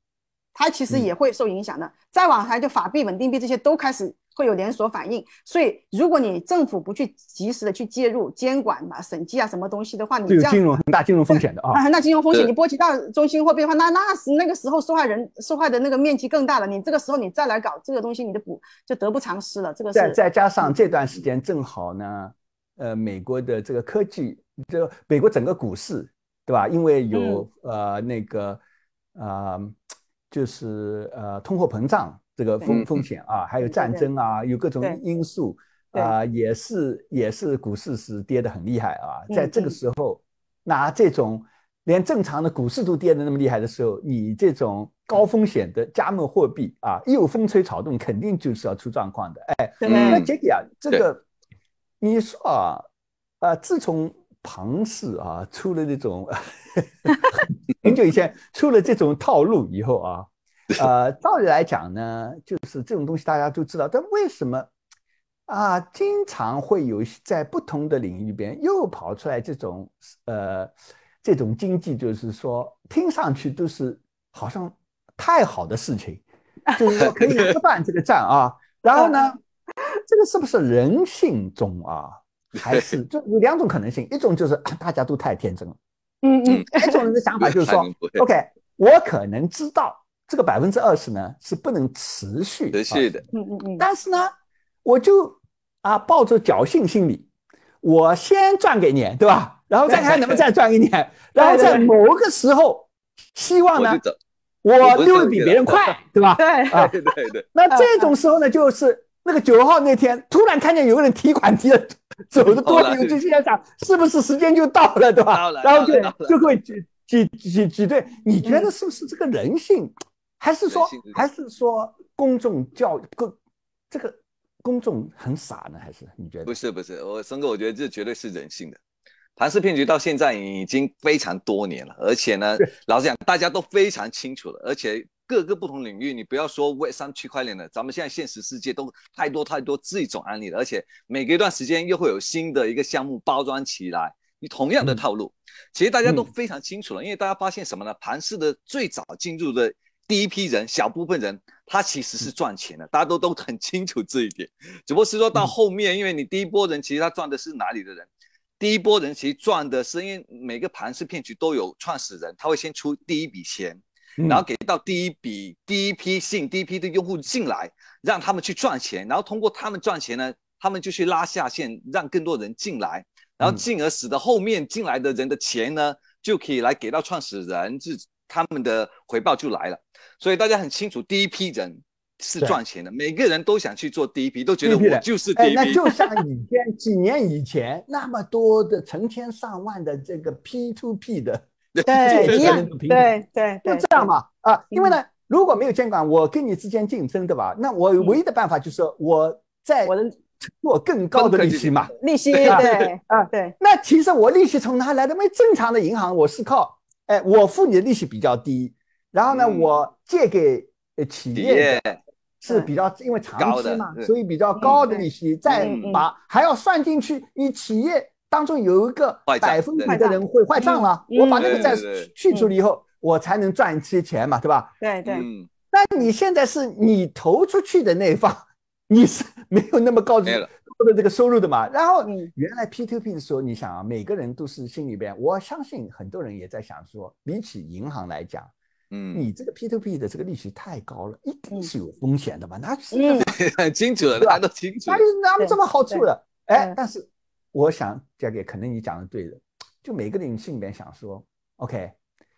它其实也会受影响的。再往下就法币稳定币这些都开始。会有连锁反应，所以如果你政府不去及时的去介入监管嘛、审计啊什么东西的话，你这样金融很大金融风险的啊，很大金融风险，你波及到中心货币的话，那那是那个时候受害人受害的那个面积更大了。你这个时候你再来搞这个东西，你的补就得不偿失了。这个再再加上这段时间正好呢，呃，美国的这个科技，这美国整个股市，对吧？因为有呃那个呃，就是呃通货膨胀。这个风风险啊，还有战争啊，有各种因素啊，也是也是股市是跌得很厉害啊。在这个时候，那这种连正常的股市都跌得那么厉害的时候，你这种高风险的加密货币啊，一有风吹草动，肯定就是要出状况的。哎，那杰迪啊，这个你说啊，啊，自从庞氏啊出了这种 很久以前出了这种套路以后啊。呃，道理来讲呢，就是这种东西大家都知道，但为什么啊，经常会有在不同的领域里边又跑出来这种呃这种经济，就是说听上去都是好像太好的事情，就是说可以 不断这个战啊，然后呢，这个是不是人性中啊，还是就有两种可能性，一种就是大家都太天真了，嗯嗯，一种人的想法就是说，OK，我可能知道。这个百分之二十呢是不能持续持续的，嗯嗯嗯。但是呢，我就啊抱着侥幸心理，我先赚给你，对吧？然后再看能不能再赚一年，然后在某个时候，希望呢，我溜的比别人快，对吧？对啊，对对对。那这种时候呢，就是那个九号那天，突然看见有个人提款提的走的多，我就心想，是不是时间就到了，对吧？然后就就会挤挤挤挤兑。你觉得是不是这个人性？还是说，还是说公众教公这个公众很傻呢？还是你觉得？不是不是，我森哥，我觉得这绝对是人性的。盘式骗局到现在已经非常多年了，而且呢，老实讲，大家都非常清楚了。而且各个不同领域，你不要说 Web 三区块链的，咱们现在现实世界都太多太多这种案例了。而且每隔一段时间又会有新的一个项目包装起来，你同样的套路，其实大家都非常清楚了。因为大家发现什么呢？盘式的最早进入的。第一批人，小部分人，他其实是赚钱的，大家都 都很清楚这一点。只不过是说到后面，因为你第一波人其实他赚的是哪里的人？第一波人其实赚的是，因为每个盘式骗局都有创始人，他会先出第一笔钱，然后给到第一笔第一批信第一批的用户进来，让他们去赚钱，然后通过他们赚钱呢，他们就去拉下线，让更多人进来，然后进而使得后面进来的人的钱呢，就可以来给到创始人，是他们的回报就来了。所以大家很清楚，第一批人是赚钱的，每个人都想去做第一批，都觉得我就是第一批。那就像以前几年以前那么多的成千上万的这个 P to P 的对 一样，对对，就这样嘛啊！因为呢，如果没有监管，我跟你之间竞争，对吧？那我唯一的办法就是我在我的做更高的利息嘛，利息对啊对。那其实我利息从哪来的？因为正常的银行我是靠哎，我付你的利息比较低。然后呢，我借给呃企业是比较因为长期嘛，所以比较高的利息，再把还要算进去，你企业当中有一个百分比的人会坏账了，我把那个再去除了以后，我才能赚一些钱嘛，对吧？对对。但你现在是你投出去的那一方，你是没有那么高的的这个收入的嘛？然后原来 P to P 的时候，你想啊，每个人都是心里边，我相信很多人也在想说，比起银行来讲。嗯，你这个 P to P 的这个利息太高了，一定是有风险的嘛？那是很清楚的，大家都清楚。哪有哪有这么好处的？哎，但是我想这个可能你讲的对的，就每个人心里面想说，OK，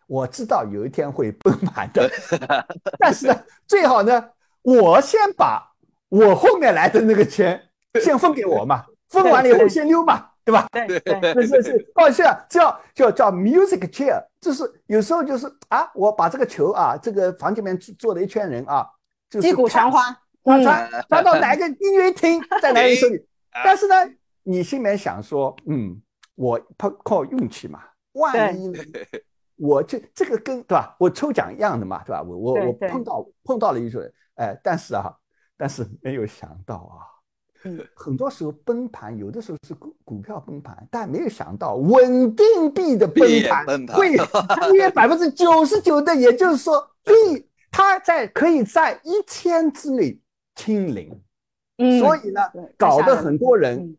我知道有一天会崩盘的，但是呢，最好呢，我先把我后面来的那个钱 先分给我嘛，分完了以后先溜嘛。对吧？对对，是是是，哦，像叫叫叫 music chair，就是有时候就是啊，我把这个球啊，这个房间里面坐了一圈人啊，击鼓传花，传传到哪个音乐厅，在哪个手里。但是呢，你心里面想说，嗯，我靠靠运气嘛，万一我就 这个跟对吧？我抽奖一样的嘛，对吧？我我我碰到碰到了一种，哎，但是啊，但是没有想到啊。很多时候崩盘，有的时候是股股票崩盘，但没有想到稳定币的崩盘会约百分之九十九的，也就是说币它在可以在一天之内清零，所以呢，搞得很多人，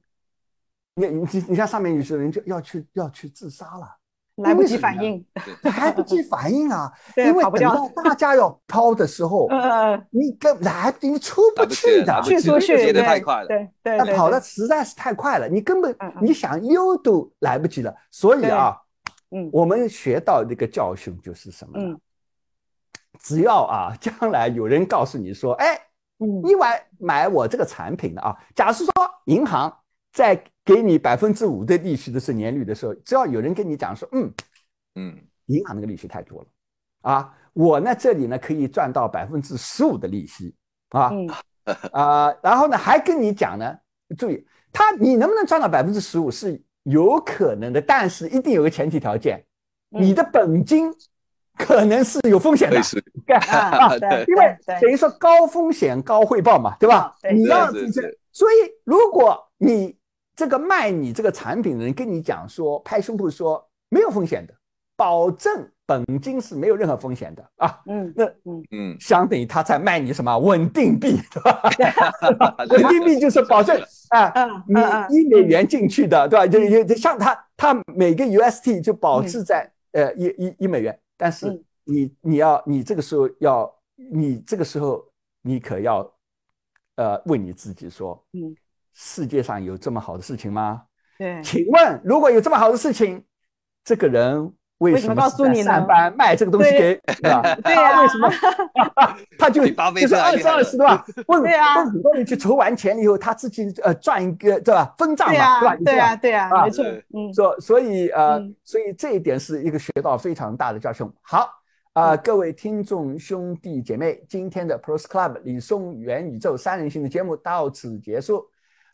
你你你看上面有些人就要去要去自杀了。来不及反应，来不及反应啊！因为等到大家要抛的时候，你跟来不及，你出不去的，去出去的太快了，对对，跑的实在是太快了，你根本你想悠都来不及了。所以啊，嗯，我们学到这个教训就是什么呢？只要啊，将来有人告诉你说，哎，你买买我这个产品的啊，假如说银行。在给你百分之五的利息的是年率的时候，只要有人跟你讲说，嗯嗯，银行那个利息太多了，啊，我呢这里呢可以赚到百分之十五的利息，啊啊，然后呢还跟你讲呢，注意，他你能不能赚到百分之十五是有可能的，但是一定有个前提条件，你的本金可能是有风险的。对因为等于说高风险高回报嘛，对吧？你要这些是是，所以如果你这个卖你这个产品的人跟你讲说，拍胸脯说没有风险的，保证本金是没有任何风险的啊，嗯那嗯。嗯，相当于他在卖你什么稳定币，对吧？稳定币就是保证 啊，嗯你一美元进去的，对吧？就就就像他他每个 UST 就保持在呃一一一美元，但是嗯。你你要你这个时候要你这个时候你可要呃问你自己说，嗯，世界上有这么好的事情吗？对，请问如果有这么好的事情，这个人为为什么什么是在告诉你呢上班卖这个东西给对吧？对呀他为什么 他就就是二十二十对吧？问对啊问很多人去筹完钱以后，他自己呃赚一个对吧？分账对嘛，对吧啊，？对啊，对啊，啊没错，嗯，所所以呃嗯，所以这一点是一个学到非常大的教训。好，啊，嗯各位听众兄弟姐妹，今天的 Pros Club 李松元宇宙三人行的节目到此结束。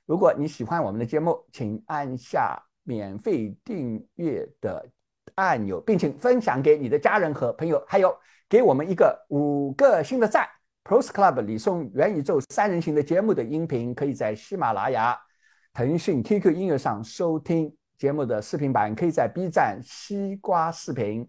如果你喜欢我们的节目，请按下免费订阅的按钮，并请分享给你的家人和朋友，还有给我们一个五个星的赞。Pros Club 李松元宇宙三人行的节目的音频可以在喜马拉雅、腾讯 QQ 音乐上收听。节目的视频版可以在 B 站、西瓜视频、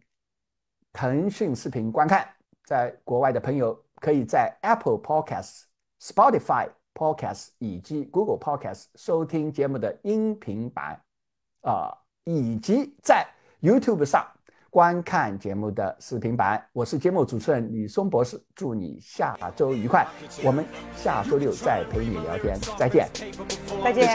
腾讯视频观看。在国外的朋友可以在 Apple Podcasts、Spotify Podcasts 以及 Google Podcasts 收听节目的音频版，啊、以及在 YouTube 上观看节目的视频版。我是节目主持人李松博士，祝你下周愉快。我们下周六再陪你聊天，再见。再见。